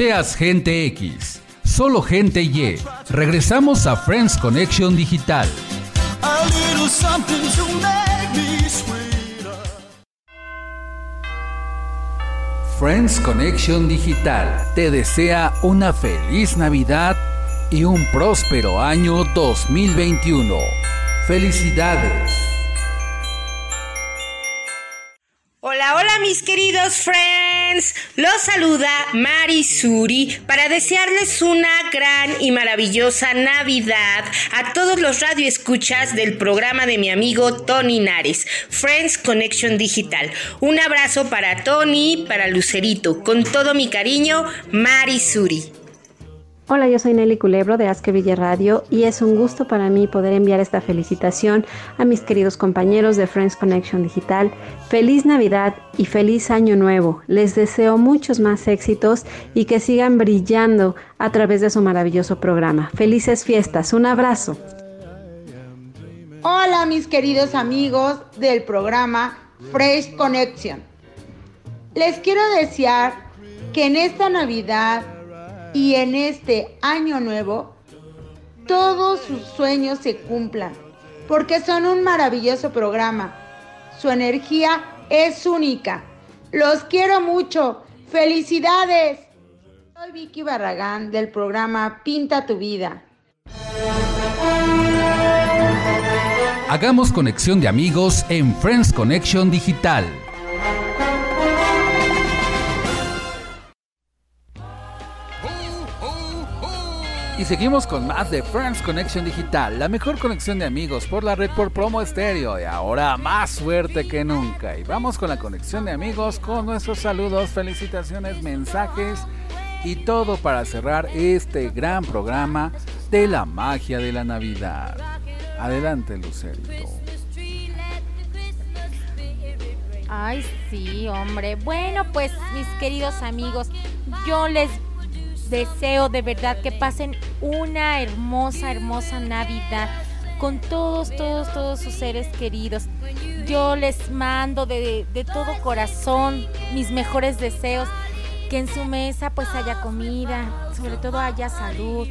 Seas gente X, solo gente Y. Regresamos a Friends Connection Digital. Friends Connection Digital te desea una feliz Navidad y un próspero año 2021. Felicidades. Hola, mis queridos friends. Los saluda Mari Suri para desearles una gran y maravillosa Navidad a todos los radioescuchas del programa de mi amigo Tony Nares, Friends Connection Digital. Un abrazo para Tony, para Lucerito. Con todo mi cariño, Mari Suri. Hola, yo soy Nelly Culebro de Aske Villa Radio y es un gusto para mí poder enviar esta felicitación a mis queridos compañeros de Friends Connection Digital. Feliz Navidad y feliz Año Nuevo. Les deseo muchos más éxitos y que sigan brillando a través de su maravilloso programa. Felices fiestas. Un abrazo. Hola mis queridos amigos del programa Fresh Connection. Les quiero desear que en esta Navidad y en este año nuevo todos sus sueños se cumplan, porque son un maravilloso programa. Su energía es única. Los quiero mucho. Felicidades. Soy Vicky Barragán del programa Pinta tu vida. Hagamos conexión de amigos en Friends Connection Digital. Y seguimos con más de Friends Connection Digital, la mejor conexión de amigos por la red por promo estéreo y ahora más fuerte que nunca. Y vamos con la conexión de amigos con nuestros saludos, felicitaciones, mensajes y todo para cerrar este gran programa de la magia de la Navidad. Adelante, Lucerito. Ay, sí, hombre. Bueno, pues mis queridos amigos, yo les deseo de verdad que pasen una hermosa, hermosa Navidad con todos, todos, todos sus seres queridos. Yo les mando de, de todo corazón mis mejores deseos, que en su mesa pues haya comida, sobre todo haya salud,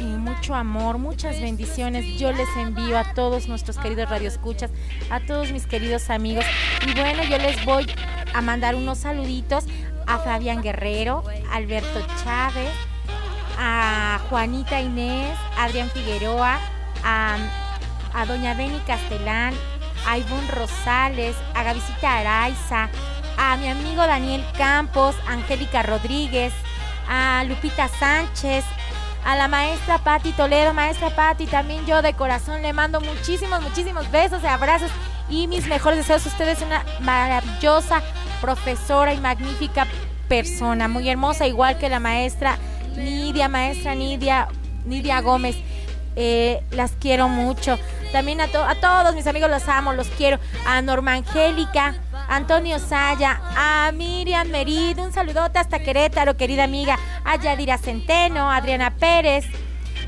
y mucho amor, muchas bendiciones. Yo les envío a todos nuestros queridos radioescuchas, a todos mis queridos amigos. Y bueno, yo les voy a mandar unos saluditos a Fabián Guerrero, Alberto Chávez, a Juanita Inés, Adrián Figueroa, a, Doña Beni Castelán, a Ivonne Rosales, a Gavisita Araiza, a mi amigo Daniel Campos, Angélica Rodríguez, a Lupita Sánchez, a la maestra Patti Toledo, maestra Patti, también yo de corazón le mando muchísimos, muchísimos besos y abrazos y mis mejores deseos. Usted es una maravillosa profesora y magnífica persona, muy hermosa, igual que la maestra Nidia, maestra Nidia, Nidia Gómez. Eh, las quiero mucho. También a, to- a todos mis amigos los amo, los quiero. A Norma Angélica, Antonio Saya, a Miriam Merid, un saludote hasta Querétaro, querida amiga. A Yadira Centeno, a Adriana Pérez,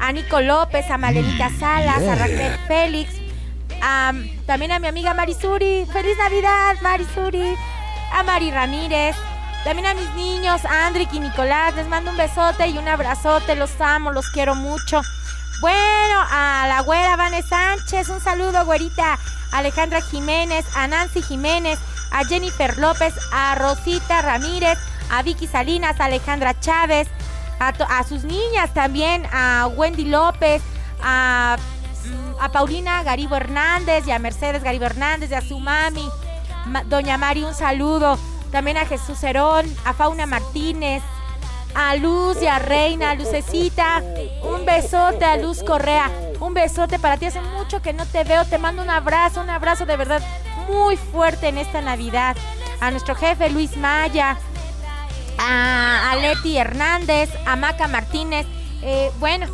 a Nico López, a Malenita Salas, a Raquel Félix, a- también a mi amiga Marisuri. ¡Feliz Navidad, Marisuri! A Mari Ramírez. También a mis niños, a Andrick y Nicolás, les mando un besote y un abrazote, los amo, los quiero mucho. Bueno, a la güera Vane Sánchez, un saludo, güerita. Alejandra Jiménez, a Nancy Jiménez, a Jennifer López, a Rosita Ramírez, a Vicky Salinas, a Alejandra Chávez, a, sus niñas también, a Wendy López, a, Paulina Garibo Hernández y a Mercedes Garibo Hernández y a su mami, Ma- Doña Mari, un saludo. También a Jesús Herón, a Fauna Martínez, a Luz y a Reina, a Lucecita. Un besote a Luz Correa. Un besote para ti. Hace mucho que no te veo. Te mando un abrazo, un abrazo de verdad muy fuerte en esta Navidad. A nuestro jefe Luis Maya, a, Leti Hernández, a Maca Martínez. eh, bueno,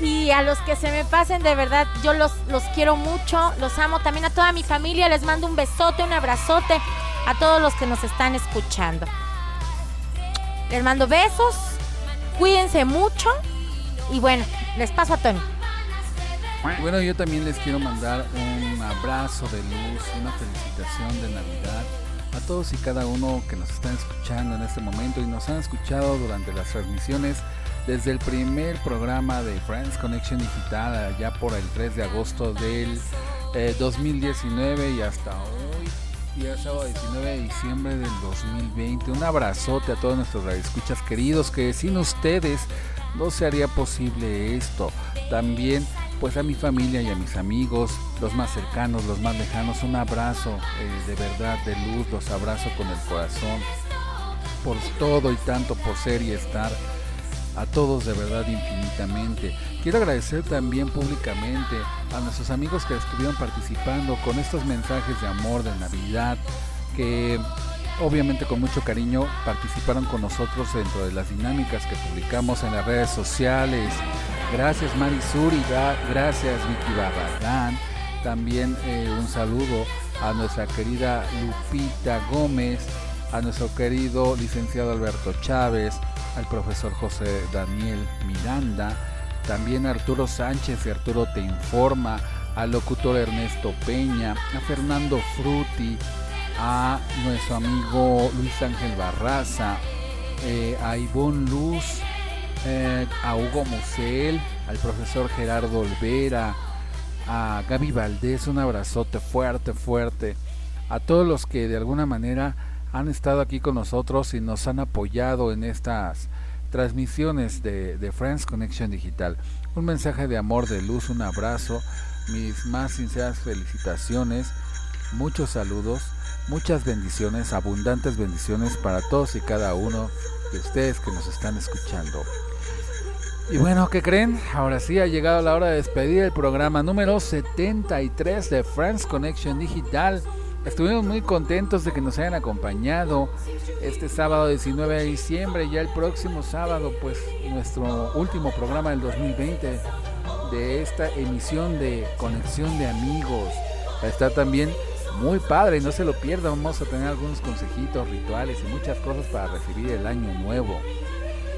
y a los que se me pasen, de verdad, yo los, los quiero mucho, los amo. También a toda mi familia les mando un besote, un abrazote a todos los que nos están escuchando. Les mando besos, cuídense mucho y bueno, les paso a Tony. Bueno, yo también les quiero mandar un abrazo de luz, una felicitación de Navidad a todos y cada uno que nos están escuchando en este momento y nos han escuchado durante las transmisiones desde el primer programa de Friends Connection Digital allá por el 3 de agosto del eh, 2019 y hasta hoy, día sábado 19 de diciembre del 2020. Un abrazote a todos nuestros radioescuchas queridos que sin ustedes no se haría posible esto. También pues a mi familia y a mis amigos, los más cercanos, los más lejanos, un abrazo eh, de verdad, de luz, los abrazo con el corazón, por todo y tanto, por ser y estar, a todos de verdad infinitamente. Quiero agradecer también públicamente a nuestros amigos que estuvieron participando con estos mensajes de amor, de Navidad, que obviamente con mucho cariño participaron con nosotros dentro de las dinámicas que publicamos en las redes sociales. Gracias Mari Suri, gra- gracias Vicky Barragán. También eh, un saludo a nuestra querida Lupita Gómez, a nuestro querido licenciado Alberto Chávez, al profesor José Daniel Miranda, también a Arturo Sánchez de Arturo Te Informa, al locutor Ernesto Peña, a Fernando Fruti, a nuestro amigo Luis Ángel Barraza, eh, a Ivonne Luz, eh, a Hugo Musel, al profesor Gerardo Olvera, a Gaby Valdés, un abrazote fuerte, fuerte, a todos los que de alguna manera han estado aquí con nosotros y nos han apoyado en estas transmisiones de, de Friends Connection Digital. Un mensaje de amor, de luz, un abrazo, mis más sinceras felicitaciones, muchos saludos, muchas bendiciones, abundantes bendiciones para todos y cada uno de ustedes que nos están escuchando. Y bueno, ¿qué creen? Ahora sí ha llegado la hora de despedir el programa número 73 de Friends Connection Digital. Estuvimos muy contentos de que nos hayan acompañado este sábado 19 de diciembre. Ya el próximo sábado, pues nuestro último programa del 2020 de esta emisión de Conexión de Amigos. Está también muy padre, no se lo pierdan. Vamos a tener algunos consejitos, rituales y muchas cosas para recibir el año nuevo.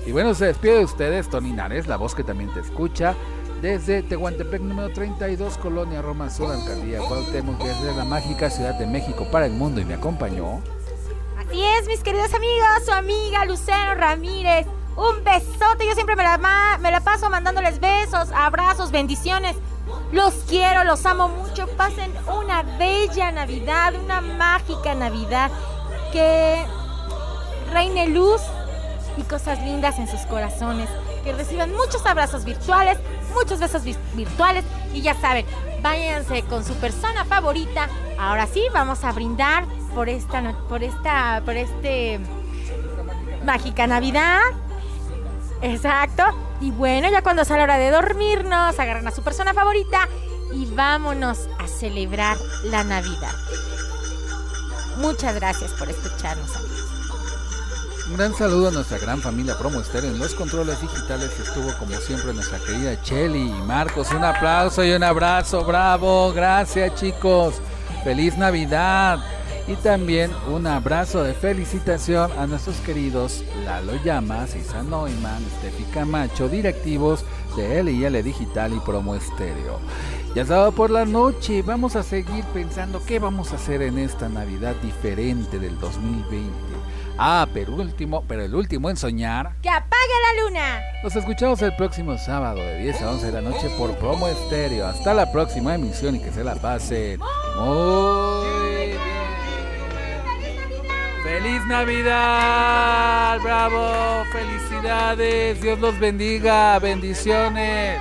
Y bueno, se despide de ustedes Tony Nares, la voz que también te escucha, desde Tehuantepec número 32, Colonia Roma Sur, Alcaldía Cuauhtémoc, desde la mágica Ciudad de México para el mundo y me acompañó. Así es, mis queridos amigos, su amiga Lucero Ramírez. Un besote, yo siempre me la, me la paso mandándoles besos, abrazos, bendiciones. Los quiero, los amo mucho. Pasen una bella Navidad, una mágica Navidad. Que reine luz y cosas lindas en sus corazones. Que reciban muchos abrazos virtuales, muchos besos vi- virtuales. Y ya saben, váyanse con su persona favorita. Ahora sí, vamos a brindar por esta, por esta, por este mágica Navidad. Exacto. Y bueno, ya cuando sea la hora de dormirnos, agarran a su persona favorita y vámonos a celebrar la Navidad. Muchas gracias por escucharnos, amigos. Un gran saludo a nuestra gran familia Promo Estéreo. En los controles digitales estuvo como siempre nuestra querida Chelly y Marcos. Un aplauso y un abrazo, bravo. Gracias chicos. Feliz Navidad. Y también un abrazo de felicitación a nuestros queridos Lalo Llamas, Isa Neumann, Steffi Camacho, directivos de LIL Digital y Promo Estéreo. Ya sábado por la noche vamos a seguir pensando qué vamos a hacer en esta Navidad diferente del 2020. Ah, pero último, pero el último en soñar. ¡Que apague la luna! Nos escuchamos el próximo sábado de 10 a 11 de la noche por Promo Estéreo. Hasta la próxima emisión y que se la pasen muy bien. ¡Feliz Navidad! ¡Bravo! ¡Felicidades! Dios los bendiga. Bendiciones.